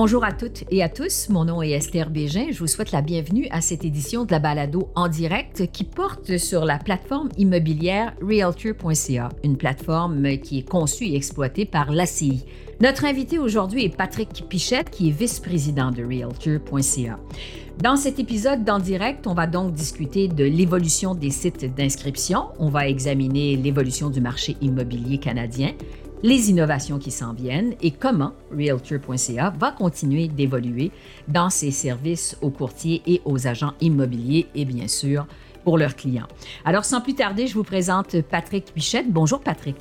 Bonjour à toutes et à tous, mon nom est Esther Bégin. Je vous souhaite la bienvenue à cette édition de la balado en direct qui porte sur la plateforme immobilière Realtor.ca, une plateforme qui est conçue et exploitée par l'ACI. Notre invité aujourd'hui est Patrick Pichette, qui est vice-président de Realtor.ca. Dans cet épisode d'en direct, on va donc discuter de l'évolution des sites d'inscription, on va examiner l'évolution du marché immobilier canadien, les innovations qui s'en viennent et comment Realtor.ca va continuer d'évoluer dans ses services aux courtiers et aux agents immobiliers et bien sûr pour leurs clients. Alors sans plus tarder, je vous présente Patrick Bichette. Bonjour Patrick.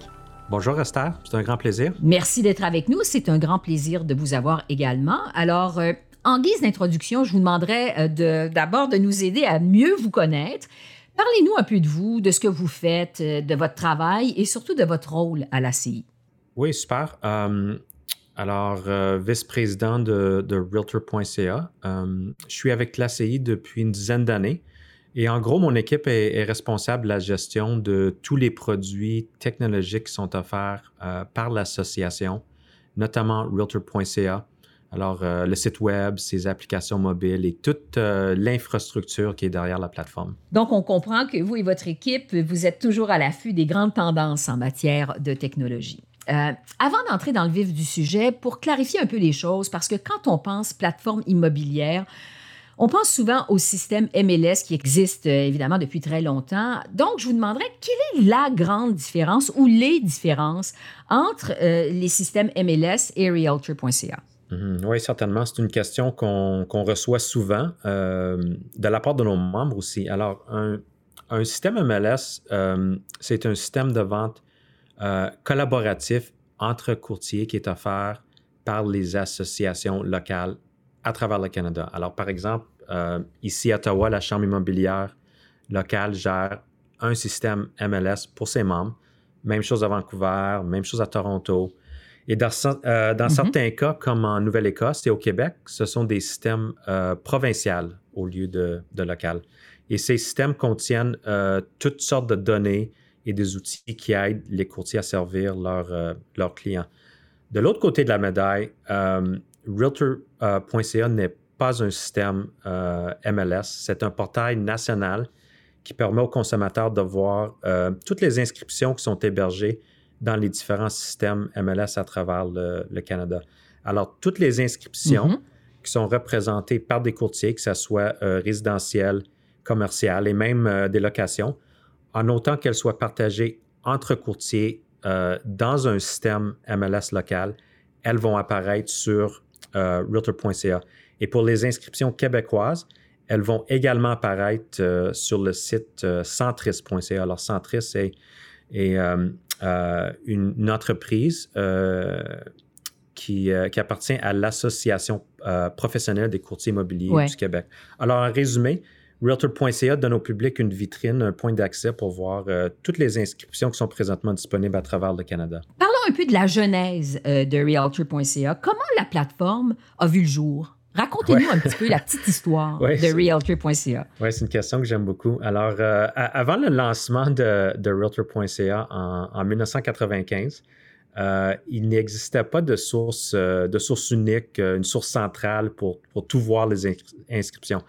Bonjour Esther, c'est un grand plaisir. Merci d'être avec nous, c'est un grand plaisir de vous avoir également. Alors, euh, en guise d'introduction, je vous demanderai euh, d'abord de nous aider à mieux vous connaître. Parlez-nous un peu de vous, de ce que vous faites, euh, de votre travail et surtout de votre rôle à la CI. Oui, super. Euh, alors, euh, vice-président de, Realtor.ca. Euh, je suis avec l'ACI depuis une dizaine d'années. Et en gros, mon équipe est, responsable de la gestion de tous les produits technologiques qui sont offerts par l'association, notamment Realtor.ca. Alors, le site web, ses applications mobiles et toute l'infrastructure qui est derrière la plateforme. Donc, on comprend que vous et votre équipe, vous êtes toujours à l'affût des grandes tendances en matière de technologie. Euh, avant d'entrer dans le vif du sujet, pour clarifier un peu les choses, parce que quand on pense plateforme immobilière, on pense souvent au système MLS qui existe euh, évidemment depuis très longtemps. Donc, je vous demanderais quelle est la grande différence ou les différences entre euh, les systèmes MLS et Realtor.ca? Mhm. oui, certainement. C'est une question qu'on reçoit souvent de la part de nos membres aussi. Alors, un, un système MLS, c'est un système de vente euh, collaboratif entre courtiers qui est offert par les associations locales à travers le Canada. Alors, par exemple, euh, ici à Ottawa, la Chambre immobilière locale gère un système MLS pour ses membres. Même chose à Vancouver, même chose à Toronto. Et dans, euh, dans mm-hmm. certains cas, comme en Nouvelle-Écosse et au Québec, ce sont des systèmes provinciaux au lieu de, de local. Et ces systèmes contiennent toutes sortes de données et des outils qui aident les courtiers à servir euh, leurs clients. De l'autre côté de la médaille, euh, Realtor.ca euh, n'est pas un système MLS, c'est un portail national qui permet aux consommateurs de voir toutes les inscriptions qui sont hébergées dans les différents systèmes MLS à travers le, Canada. Alors, toutes les inscriptions mm-hmm. qui sont représentées par des courtiers, que ce soit résidentiel, commercial et même des locations, en autant qu'elle soit partagée entre courtiers euh, dans un système MLS local, elles vont apparaître sur euh, Realtor.ca. Et pour les inscriptions québécoises, elles vont également apparaître euh, sur le site centris.ca. Alors, Centris est, une, entreprise qui, appartient à l'Association professionnelle des courtiers immobiliers du Québec. Alors, en résumé, Realtor.ca donne au public une vitrine, un point d'accès pour voir euh, toutes les inscriptions qui sont présentement disponibles à travers le Canada. Parlons un peu de la genèse euh, de Realtor.ca. Comment la plateforme a vu le jour? Racontez-nous un petit peu la petite histoire de Realtor.ca. Oui, c'est une question que j'aime beaucoup. Alors, euh, avant le lancement de, Realtor.ca en, 1995, il n'existait pas de source, de source unique, une source centrale pour, pour tout voir les inscriptions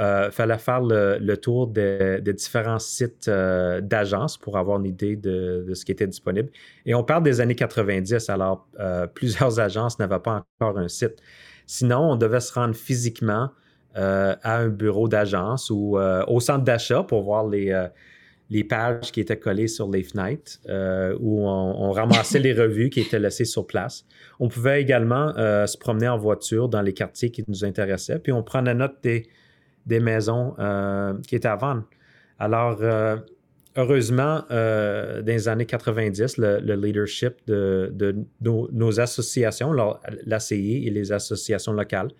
euh, fallait faire le, tour des différents sites euh, d'agences pour avoir une idée de, ce qui était disponible. Et on parle des années 90, alors euh, plusieurs agences n'avaient pas encore un site. Sinon, on devait se rendre physiquement à un bureau d'agence ou au centre d'achat pour voir les, les pages qui étaient collées sur les fenêtres, où on, ramassait les revues qui étaient laissées sur place. On pouvait également se promener en voiture dans les quartiers qui nous intéressaient, puis on prenait note des des maisons euh, qui étaient à vendre. Alors, euh, heureusement, euh, dans les années 90, le, leadership de, nos, associations, l'ACI et les associations locales,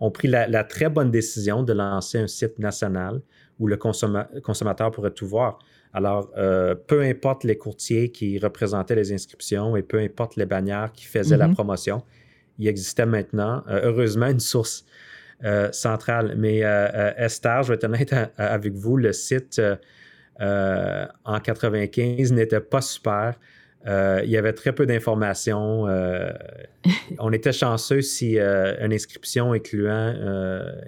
ont pris la, très bonne décision de lancer un site national où le consommateur pourrait tout voir. Alors, peu importe les courtiers qui représentaient les inscriptions et peu importe les bannières qui faisaient la mm-hmm. promotion, il existait maintenant, heureusement, une source centrale. Mais euh, euh, Esther, je vais être honnête avec vous, le site en 95 n'était pas super. Euh, il y avait très peu d'informations. Euh, on était chanceux si une inscription incluant,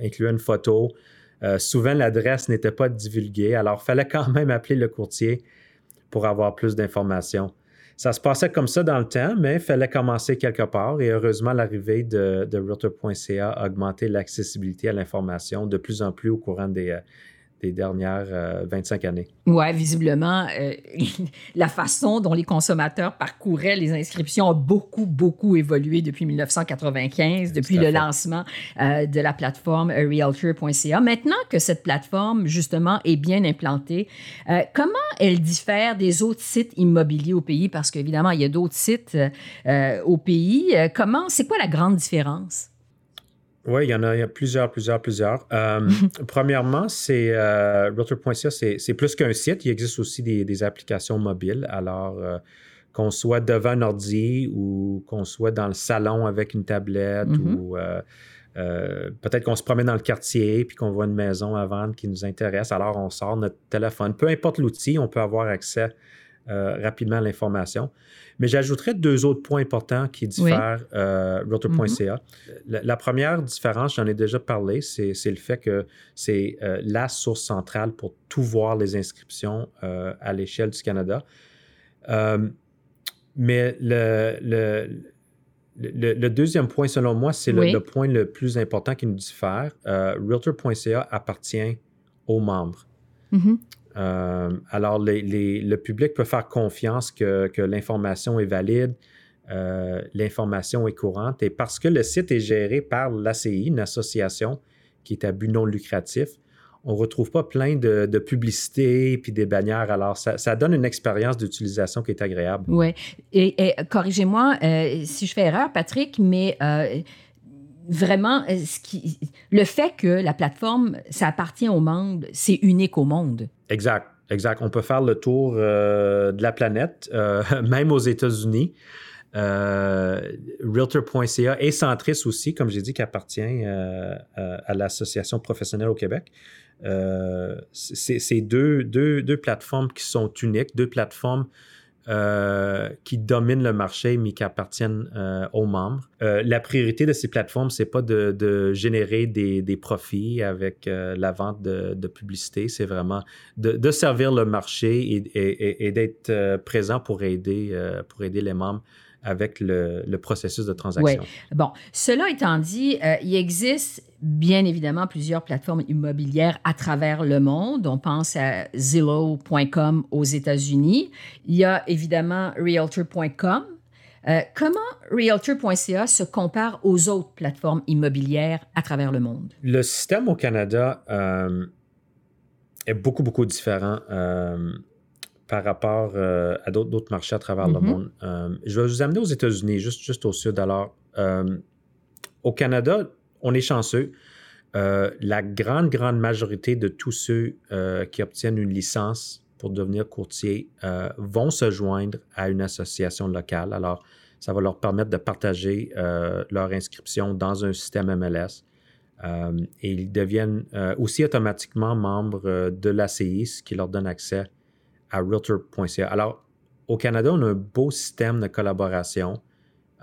incluant une photo. souvent, l'adresse n'était pas divulguée, alors il fallait quand même appeler le courtier pour avoir plus d'informations. Ça se passait comme ça dans le temps, mais il fallait commencer quelque part et heureusement, l'arrivée de, de Realtor.ca a augmenté l'accessibilité à l'information de plus en plus au courant des, des dernières 25 euh, années. Oui, visiblement, euh, la façon dont les consommateurs parcouraient les inscriptions a beaucoup, beaucoup évolué depuis 1995, depuis le lancement euh, de la plateforme realtor.ca. Maintenant que cette plateforme, justement, est bien implantée, comment elle diffère des autres sites immobiliers au pays? Parce qu'évidemment, il y a d'autres sites au pays. comment, c'est quoi la grande différence? Oui, il y en a, plusieurs, plusieurs, plusieurs. Euh, premièrement, c'est euh, Realtor.ca, c'est plus qu'un site. Il existe aussi des, applications mobiles. Alors, euh, qu'on soit devant un ordi ou qu'on soit dans le salon avec une tablette mm-hmm. ou peut-être qu'on se promène dans le quartier puis qu'on voit une maison à vendre qui nous intéresse. Alors, on sort notre téléphone. Peu importe l'outil, on peut avoir accès rapidement à l'information. Mais j'ajouterais deux autres points importants qui diffèrent euh, Realtor.ca. Mm-hmm. la, première différence, j'en ai déjà parlé, c'est le fait que c'est euh, la source centrale pour tout voir les inscriptions euh, à l'échelle du Canada. mais le, le, deuxième point, selon moi, c'est le, point le plus important qui nous diffère. Realtor.ca appartient aux membres. Mm-hmm. Euh, alors, le public peut faire confiance que, l'information est valide, euh, l'information est courante. Et parce que le site est géré par l'ACI, une association qui est à but non lucratif, on ne retrouve pas plein de, publicités puis des bannières. Alors, ça, donne une expérience d'utilisation qui est agréable. Oui. Et, corrigez-moi euh, si je fais erreur, Patrick, mais vraiment, qui, le fait que la plateforme, ça appartient aux membres, c'est unique au monde. Exact, exact. On peut faire le tour euh, de la planète, euh, même aux États-Unis. Euh, Realtor.ca et Centris aussi, comme j'ai dit, qui appartient à l'Association professionnelle au Québec. c'est deux, plateformes qui sont uniques, deux plateformes euh, qui dominent le marché, mais qui appartiennent euh, aux membres. Euh, la priorité de ces plateformes, c'est pas de, générer des, profits avec la vente de, publicité, c'est vraiment de, servir le marché et, d'être présent pour aider, pour aider les membres avec le, processus de transaction. Oui. Bon, cela étant dit, euh, il existe bien évidemment plusieurs plateformes immobilières à travers le monde. On pense à Zillow.com aux États-Unis. Il y a évidemment Realtor.com. Euh, comment Realtor.ca se compare aux autres plateformes immobilières à travers le monde? Le système au Canada euh, est beaucoup, beaucoup différent par rapport euh, à d'autres marchés à travers le mm-hmm. monde. Euh, je vais vous amener aux États-Unis, juste, juste au sud. Alors, euh, au Canada, on est chanceux. la grande, grande majorité de tous ceux qui obtiennent une licence pour devenir courtier vont se joindre à une association locale. Alors, ça va leur permettre de partager leur inscription dans un système MLS. et ils deviennent aussi automatiquement membres de l'ACI, ce qui leur donne accès à realtor.ca. Alors, au Canada, on a un beau système de collaboration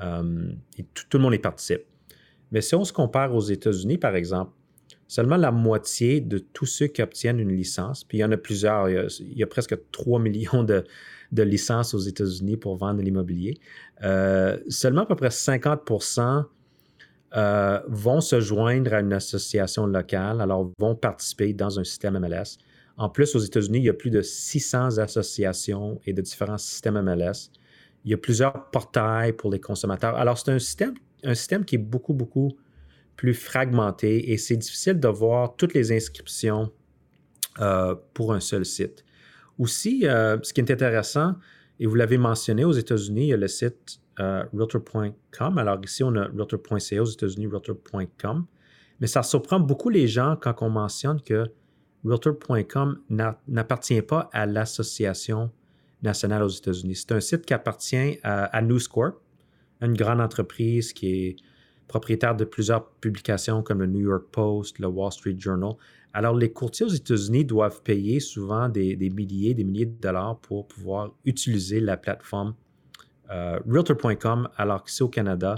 euh, et tout, le monde y participe. Mais si on se compare aux États-Unis, par exemple, seulement la moitié de tous ceux qui obtiennent une licence, puis il y en a plusieurs, il y a, presque 3 millions de, licences aux États-Unis pour vendre l'immobilier, euh, seulement à peu près 50% euh, vont se joindre à une association locale, alors vont participer dans un système MLS. En plus, aux États-Unis, il y a plus de 600 associations et de différents systèmes MLS. Il y a plusieurs portails pour les consommateurs. Alors, c'est un système, qui est beaucoup, beaucoup plus fragmenté et c'est difficile de voir toutes les inscriptions euh, pour un seul site. Aussi, euh, ce qui est intéressant, et vous l'avez mentionné, aux États-Unis, il y a le site euh, realtor.com. Alors ici, on a realtor.ca, aux États-Unis, realtor.com. Mais ça surprend beaucoup les gens quand on mentionne que Realtor.com n'appartient pas à l'Association nationale aux États-Unis. C'est un site qui appartient à, News Corp, une grande entreprise qui est propriétaire de plusieurs publications comme le New York Post, le Wall Street Journal. Alors, les courtiers aux États-Unis doivent payer souvent des, milliers, des milliers de dollars pour pouvoir utiliser la plateforme Realtor.com, alors qu'ici au Canada,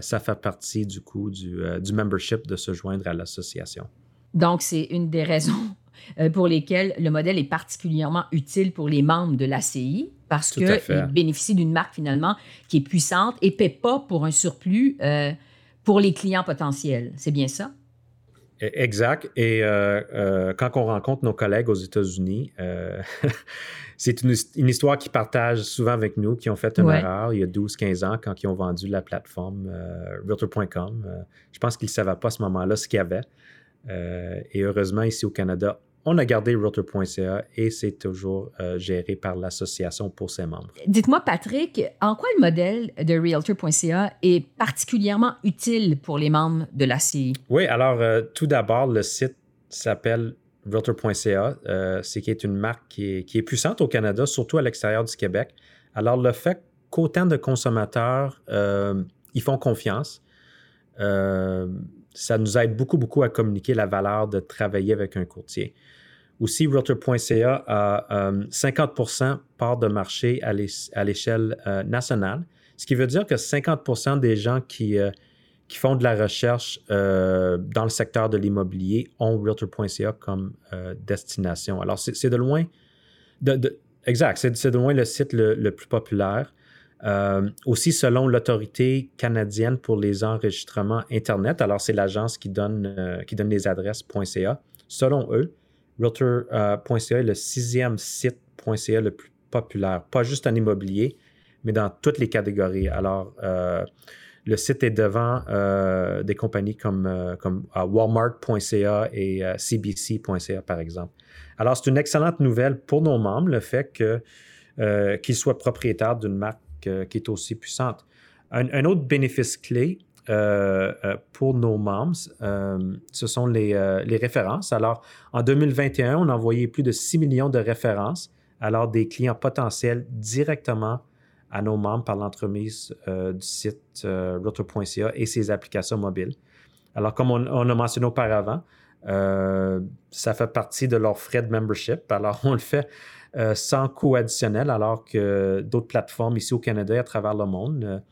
ça fait partie du coup du, du membership de se joindre à l'association. Donc, c'est une des raisons pour lesquelles le modèle est particulièrement utile pour les membres de l'ACI parce qu'ils bénéficient d'une marque finalement qui est puissante et ne paie pas pour un surplus pour les clients potentiels. C'est bien ça? E, exact. Et euh, euh, quand on rencontre nos collègues aux États-Unis, euh, c'est une, histoire qu'ils partagent souvent avec nous, qui ont fait une erreur il y a 12-15 ans quand ils ont vendu la plateforme Realtor.com. je pense qu'ils ne savaient pas à ce moment-là ce qu'il y avait. Et heureusement, ici au Canada, on a gardé Realtor.ca et c'est toujours euh, géré par l'association pour ses membres. Dites-moi, Patrick, en quoi le modèle de Realtor.ca est particulièrement utile pour les membres de la CI? Oui, alors euh, tout d'abord, le site s'appelle Realtor.ca. Euh, c'est qui est une marque qui est, puissante au Canada, surtout à l'extérieur du Québec. Alors, le fait qu'autant de consommateurs y font confiance, ça nous aide beaucoup, beaucoup à communiquer la valeur de travailler avec un courtier. Aussi, Realtor.ca a 50% euh, part de marché à l'échelle euh, nationale, ce qui veut dire que 50% des gens qui, euh, qui font de la recherche dans le secteur de l'immobilier ont Realtor.ca comme destination. Alors, c'est de loin, exact, c'est de loin le site le, plus populaire. Aussi, selon l'autorité canadienne pour les enregistrements Internet, alors c'est l'agence qui, donne qui donne les adresses.ca, selon eux, Realtor.ca est le sixième site.ca le plus populaire, pas juste en immobilier, mais dans toutes les catégories. Alors, euh, le site est devant euh, des compagnies comme, euh, comme Walmart.ca et CBC.ca, par exemple. Alors, c'est une excellente nouvelle pour nos membres, le fait qu'ils soient propriétaires d'une marque qui est aussi puissante. un, autre bénéfice clé, euh, euh, pour nos membres, euh, ce sont les, références. Alors, en 2021, on a envoyé plus de 6 millions de références, alors des clients potentiels directement à nos membres par l'entremise du site euh, et ses applications mobiles. Alors, comme on, on a mentionné auparavant, ça fait partie de leur frais de membership. Alors, on le fait sans coût additionnel, alors que d'autres plateformes ici au Canada et à travers le monde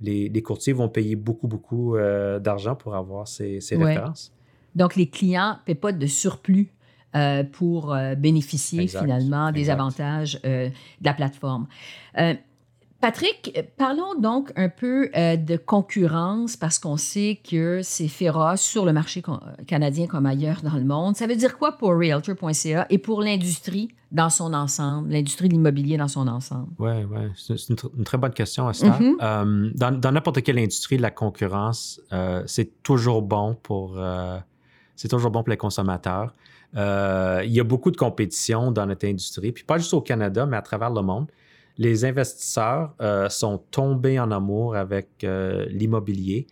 les, courtiers vont payer beaucoup, beaucoup euh, d'argent pour avoir ces, références. Donc, les clients ne paient pas de surplus euh, pour euh, bénéficier finalement des avantages de la plateforme. Patrick, parlons donc un peu euh, de concurrence parce qu'on sait que c'est féroce sur le marché canadien comme ailleurs dans le monde. Ça veut dire quoi pour Realtor.ca et pour l'industrie dans son ensemble, l'industrie de l'immobilier dans son ensemble? Oui, oui, c'est une, très bonne question, Asta. Mm-hmm. Euh, dans n'importe quelle industrie, la concurrence, euh, c'est toujours bon pour c'est toujours bon pour les consommateurs. il y a beaucoup de compétition dans notre industrie, puis pas juste au Canada, mais à travers le monde les investisseurs euh, sont tombés en amour avec euh, l'immobilier.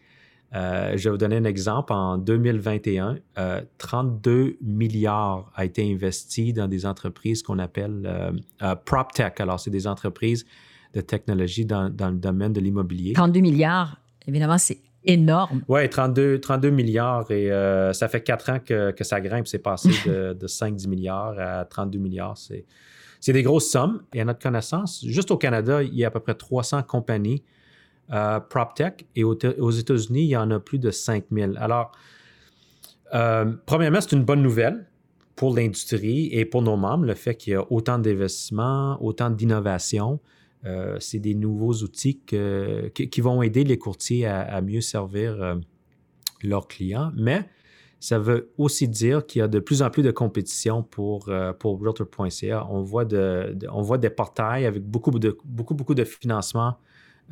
Euh, je vais vous donner un exemple. En 2021, 32 milliards a été investi dans des entreprises qu'on appelle PropTech. Alors, c'est des entreprises de technologie dans, le domaine de l'immobilier. 32 milliards, évidemment, c'est énorme. Oui, 32, 32 milliards et ça fait quatre ans que, ça grimpe. C'est passé de, de 5-10 milliards à 32 milliards. C'est c'est des grosses sommes. Et à notre connaissance, juste au Canada, il y a à peu près 300 compagnies euh, PropTech et aux, États-Unis, il y en a plus de 5000. Alors, euh, premièrement, c'est une bonne nouvelle pour l'industrie et pour nos membres, le fait qu'il y a autant d'investissements, autant d'innovation. Euh, c'est des nouveaux outils qui, vont aider les courtiers à, à mieux servir leurs clients. Mais ça veut aussi dire qu'il y a de plus en plus de compétition pour, euh, pour Realtor.ca. On, voit on voit des portails avec beaucoup de, beaucoup, beaucoup de financement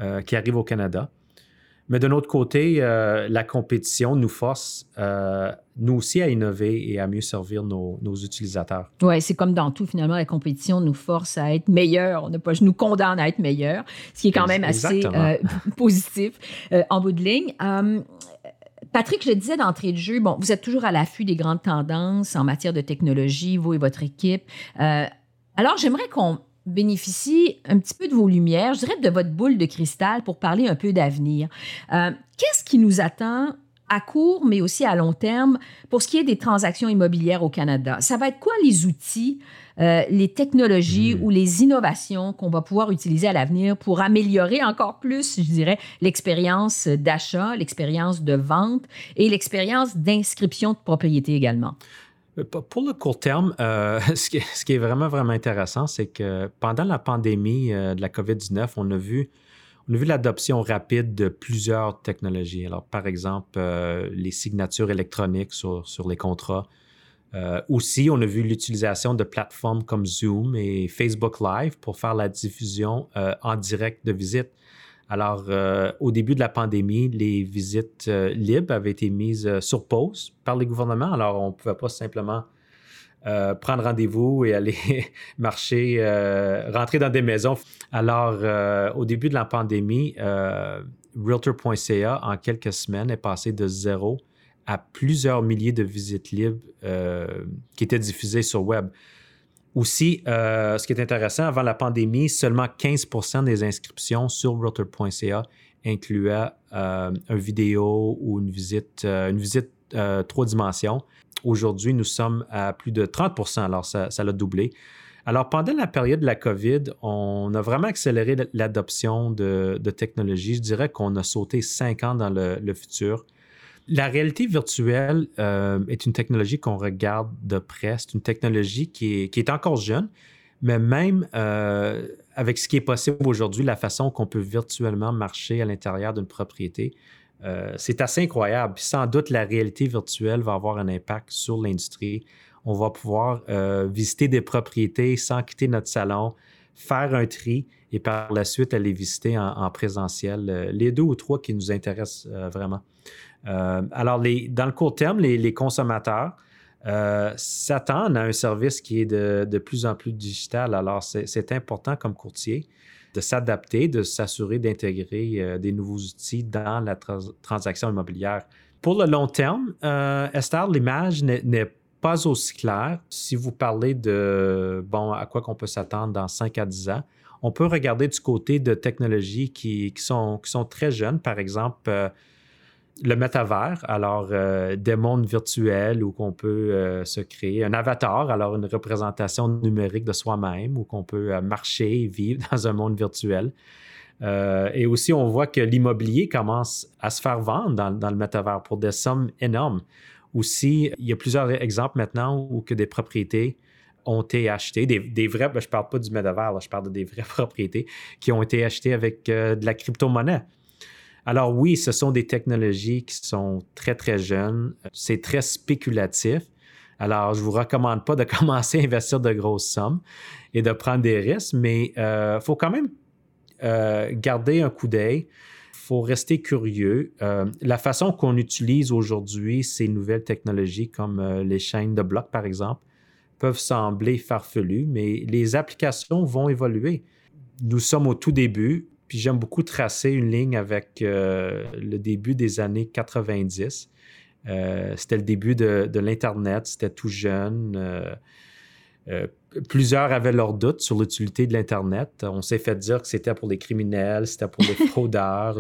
euh, qui arrivent au Canada. Mais de notre côté, euh, la compétition nous force, nous aussi, à innover et à mieux servir nos, utilisateurs. Oui, c'est comme dans tout, finalement, la compétition nous force à être meilleurs. On ne pas, nous condamne à être meilleurs, ce qui est quand même assez positif en bout de ligne. Patrick, je le disais d'entrée de jeu, bon, vous êtes toujours à l'affût des grandes tendances en matière de technologie, vous et votre équipe. Euh, alors, j'aimerais qu'on bénéficie un petit peu de vos lumières, je dirais de votre boule de cristal pour parler un peu d'avenir. Euh, qu'est-ce qui nous attend à court, mais aussi à long terme, pour ce qui est des transactions immobilières au Canada. Ça va être quoi les outils, euh, les technologies hmm. ou les innovations qu'on va pouvoir utiliser à l'avenir pour améliorer encore plus, je dirais, l'expérience d'achat, l'expérience de vente et l'expérience d'inscription de propriété également? Euh, pour le court terme, euh, ce, qui est, vraiment, vraiment intéressant, c'est que pendant la pandémie de la COVID-19, on a vu on a vu l'adoption rapide de plusieurs technologies. Alors, par exemple, euh, les signatures électroniques sur, les contrats. Euh, aussi, on a vu l'utilisation de plateformes comme Zoom et Facebook Live pour faire la diffusion euh, en direct de visites. Alors, au début de la pandémie, les visites libres avaient été mises sur pause par les gouvernements. Alors, on ne pouvait pas simplement euh, prendre rendez-vous et aller marcher, euh, rentrer dans des maisons. Alors, euh, au début de la pandémie, Realtor.ca, en quelques semaines, est passé de zéro à plusieurs milliers de visites libres qui étaient diffusées sur web. Aussi, ce qui est intéressant, avant la pandémie, seulement 15% des inscriptions sur Realtor.ca incluaient une vidéo ou une visite, une visite trois dimensions. Aujourd'hui, nous sommes à plus de 30% alors ça, l'a doublé. Alors, pendant la période de la COVID, on a vraiment accéléré l'adoption de, technologies. Je dirais qu'on a sauté cinq ans dans le, futur. La réalité virtuelle euh, est une technologie qu'on regarde de près. C'est une technologie qui est, encore jeune, mais même euh, avec ce qui est possible aujourd'hui, la façon qu'on peut virtuellement marcher à l'intérieur d'une propriété, euh, c'est assez incroyable. sans doute, la réalité virtuelle va avoir un impact sur l'industrie. On va pouvoir euh, visiter des propriétés sans quitter notre salon, faire un tri et par la suite aller visiter en, présentiel euh, les deux ou trois qui nous intéressent vraiment. alors, dans le court terme, les, consommateurs s'attendent à un service qui est de, de, plus en plus digital. Alors, c'est important comme courtier de s'adapter, de s'assurer d'intégrer euh, des nouveaux outils dans la transaction immobilière. Pour le long terme, euh, Esther, l'image n'est pas aussi claire. Si vous parlez de bon, à quoi qu'on peut s'attendre dans 5 à 10 ans, on peut regarder du côté de technologies qui, sont, qui sont très jeunes. Par exemple, euh, le métavers, alors euh, des mondes virtuels où qu'on peut euh, se créer un avatar, alors une représentation numérique de soi-même, où qu'on peut euh, marcher et vivre dans un monde virtuel. et aussi, on voit que l'immobilier commence à se faire vendre dans, le métavers pour des sommes énormes. Aussi, il y a plusieurs exemples maintenant où que des propriétés ont été achetées, des, vrais, ben, je ne parle pas du métavers, je parle de des vraies propriétés qui ont été achetées avec de la crypto-monnaie. Alors oui, ce sont des technologies qui sont très, très jeunes. C'est très spéculatif. Alors, je ne vous recommande pas de commencer à investir de grosses sommes et de prendre des risques, mais il euh, faut quand même euh, garder un coup d'œil. Il faut rester curieux. Euh, la façon qu'on utilise aujourd'hui ces nouvelles technologies, comme les chaînes de blocs, par exemple, peuvent sembler farfelues, mais les applications vont évoluer. Nous sommes au tout début. J'aime beaucoup tracer une ligne avec euh, le début des années 90. Euh, c'était le début de, l'Internet, c'était tout jeune. Euh, plusieurs avaient leurs doutes sur l'utilité de l'Internet. On s'est fait dire que c'était pour les criminels, c'était pour les fraudeurs.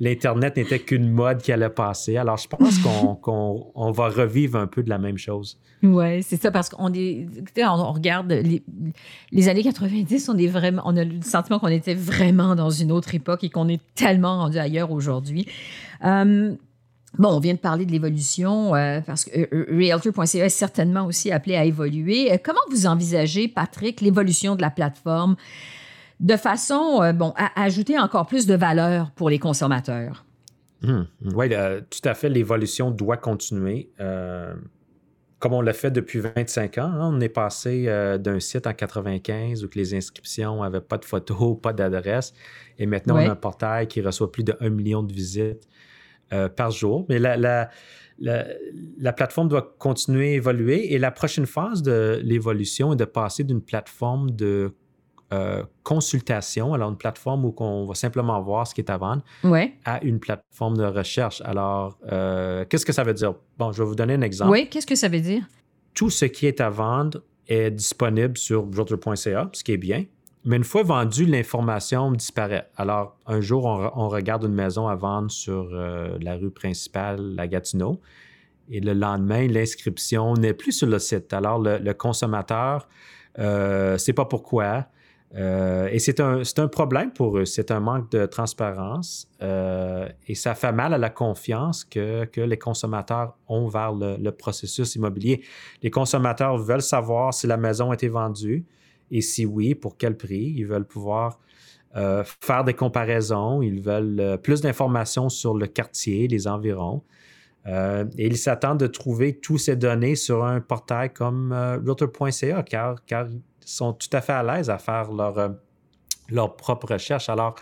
L'Internet n'était qu'une mode qui allait passer. Alors, je pense qu'on va revivre un peu de la même chose. Oui, c'est ça, parce qu'on on, regarde les, années 90, on, est vraiment, on a le sentiment qu'on était vraiment dans une autre époque et qu'on est tellement rendu ailleurs aujourd'hui. Euh, bon, on vient de parler de l'évolution, euh, parce que euh, Realtor.ca est certainement aussi appelé à évoluer. comment vous envisagez, Patrick, l'évolution de la plateforme de façon bon, à ajouter encore plus de valeur pour les consommateurs? Hum, oui, tout à fait. L'évolution doit continuer comme on l'a fait depuis 25 ans. Hein, on est passé euh, d'un site en 95 où les inscriptions n'avaient pas de photos, pas d'adresse. Et maintenant, on a un portail qui reçoit plus de 1 million de visites euh, par jour. Mais la, la, la, plateforme doit continuer à évoluer. Et la prochaine phase de l'évolution est de passer d'une plateforme de euh, consultation, alors une plateforme où on va simplement voir ce qui est à vendre, à une plateforme de recherche. Alors, euh, qu'est-ce que ça veut dire? Bon, je vais vous donner un exemple. Oui, qu'est-ce que ça veut dire? Tout ce qui est à vendre est disponible sur Realtor.ca, ce qui est bien. Mais une fois vendu, l'information disparaît. Alors, un jour, on, regarde une maison à vendre sur euh, la rue principale, la Gatineau, et le lendemain, l'inscription n'est plus sur le site. Alors, le, consommateur ne euh, sait pas pourquoi. Euh, et c'est un, un, problème pour eux. C'est un manque de transparence et ça fait mal à la confiance que, que les consommateurs ont vers le, processus immobilier. Les consommateurs veulent savoir si la maison a été vendue, et si oui, pour quel prix? Ils veulent pouvoir euh, faire des comparaisons, ils veulent euh, plus d'informations sur le quartier, les environs. Euh, et ils s'attendent de trouver toutes ces données sur un portail comme realtor.ca car, ils sont tout à fait à l'aise à faire leur, leur propre recherche. Alors,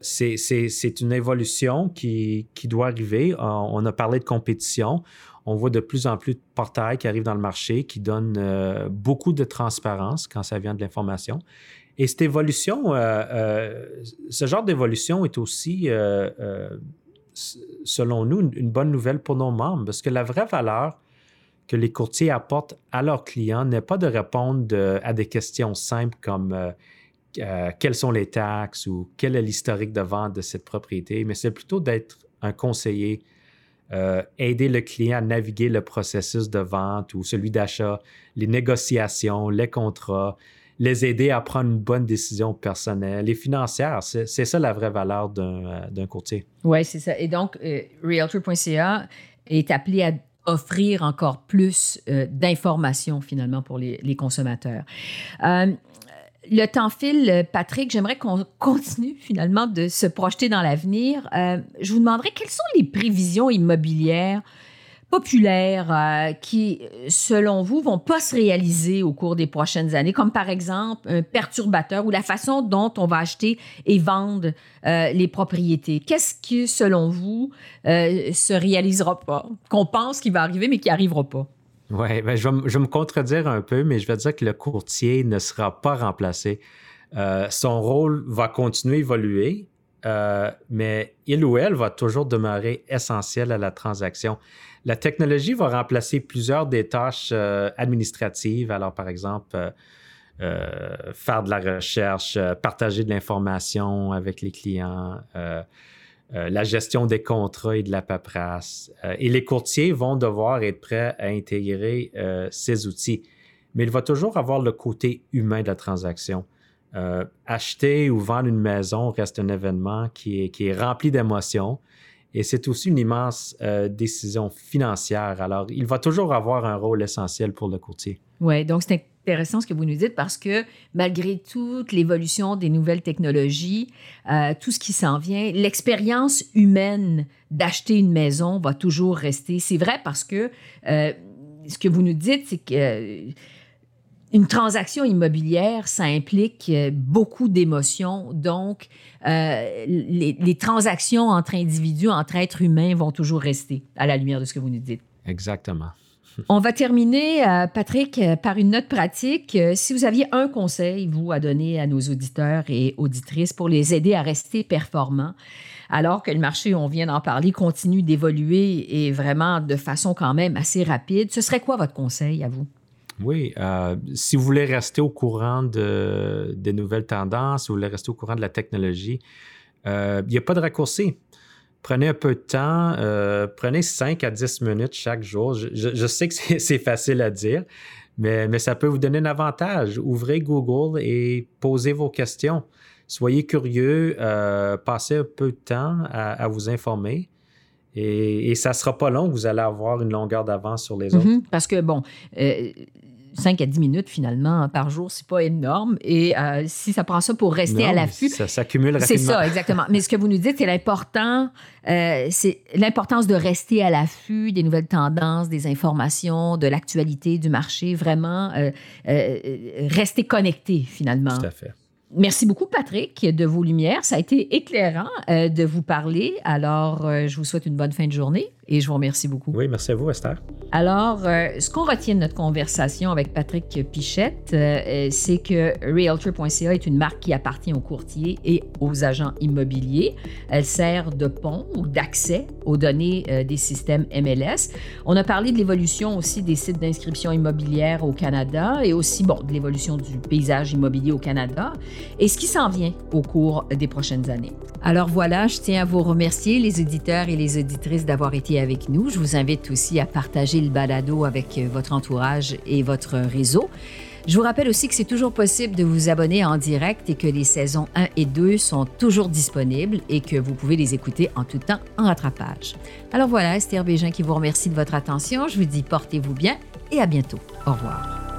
c'est une évolution qui, qui, doit arriver. On a parlé de compétition on voit de plus en plus de portails qui arrivent dans le marché qui donnent euh, beaucoup de transparence quand ça vient de l'information. Et cette évolution, euh, euh, ce genre d'évolution est aussi, selon nous, une, bonne nouvelle pour nos membres parce que la vraie valeur que les courtiers apportent à leurs clients n'est pas de répondre à des questions simples comme quelles sont les taxes ou quel est l'historique de vente de cette propriété, mais c'est plutôt d'être un conseiller euh, aider le client à naviguer le processus de vente ou celui d'achat, les négociations, les contrats, les aider à prendre une bonne décision personnelle et financière. C'est ça la vraie valeur d'un euh, courtier. Oui, c'est ça. Et donc, euh, Realtor.ca est appelé à offrir encore plus d'informations finalement pour les consommateurs le temps file, Patrick. J'aimerais qu'on continue finalement de se projeter dans l'avenir. Euh, je vous demanderais quelles sont les prévisions immobilières populaires euh, qui, selon vous, vont pas se réaliser au cours des prochaines années, comme par exemple un perturbateur ou la façon dont on va acheter et vendre euh, les propriétés. Qu'est-ce qui, selon vous, se réalisera pas, qu'on pense qu'il va arriver, mais qui arrivera pas? Oui, ben je, vais, me contredire un peu, mais je vais dire que le courtier ne sera pas remplacé. Euh, son rôle va continuer à évoluer, euh, mais il ou elle va toujours demeurer essentiel à la transaction. La technologie va remplacer plusieurs des tâches euh, administratives. Alors, par exemple, faire de la recherche, partager de l'information avec les clients, euh, la gestion des contrats et de la paperasse. Euh, et les courtiers vont devoir être prêts à intégrer euh, ces outils. Mais il va toujours avoir le côté humain de la transaction. acheter ou vendre une maison reste un événement qui est, qui est rempli d'émotions. Et c'est aussi une immense décision financière. Alors, il va toujours avoir un rôle essentiel pour le courtier. Oui, donc c'est intéressant ce que vous nous dites parce que malgré toute l'évolution des nouvelles technologies, euh, tout ce qui s'en vient, l'expérience humaine d'acheter une maison va toujours rester. C'est vrai parce que euh, ce que vous nous dites, c'est que euh, une transaction immobilière, ça implique beaucoup d'émotions. Donc, les, les, transactions entre individus, entre êtres humains vont toujours rester à la lumière de ce que vous nous dites. Exactement. On va terminer, euh, Patrick, euh, par une note pratique. Euh, si vous aviez un conseil, vous, à donner à nos auditeurs et auditrices pour les aider à rester performants, alors que le marché, on vient d'en parler, continue d'évoluer et vraiment de façon quand même assez rapide, ce serait quoi votre conseil à vous? Oui, si vous voulez rester au courant de, des nouvelles tendances, si vous voulez rester au courant de la technologie, il n'y a pas de raccourci prenez un peu de temps, euh, prenez 5 à 10 minutes chaque jour. Je, sais que c'est facile à dire, mais, mais, ça peut vous donner un avantage. Ouvrez Google et posez vos questions. Soyez curieux, euh, passez un peu de temps à, vous informer. Et, ça ne sera pas long, vous allez avoir une longueur d'avance sur les autres. Mm-hmm. parce que, bon, euh, 5 à 10 minutes finalement par jour, c'est pas énorme. Et euh, si ça prend ça pour rester à l'affût. Ça s'accumule rapidement. C'est ça, exactement. Mais ce que vous nous dites, c'est l'important, euh, c'est l'importance de rester à l'affût des nouvelles tendances, des informations, de l'actualité du marché. Vraiment, euh, rester connecté finalement. Tout à fait. Merci beaucoup, Patrick, de vos lumières. Ça a été éclairant de vous parler. Alors, je vous souhaite une bonne fin de journée et je vous remercie beaucoup. Oui, merci à vous, Esther. Alors, euh, ce qu'on retient de notre conversation avec Patrick Pichette, euh, c'est que Realtor.ca est une marque qui appartient aux courtiers et aux agents immobiliers. Elle sert de pont ou d'accès aux données euh, des systèmes MLS. On a parlé de l'évolution aussi des sites d'inscription immobilière au Canada et aussi, bon, de l'évolution du paysage immobilier au Canada et ce qui s'en vient au cours des prochaines années. Alors voilà, je tiens à vous remercier, les éditeurs et les auditrices, d'avoir été avec nous. Je vous invite aussi à partager le balado avec euh, votre entourage et votre réseau. Je vous rappelle aussi que c'est toujours possible de vous abonner en direct et que les saisons 1 et 2 sont toujours disponibles et que vous pouvez les écouter en tout temps en rattrapage. Alors voilà, Esther Bégin qui vous remercie de votre attention. Je vous dis portez-vous bien et à bientôt. Au revoir.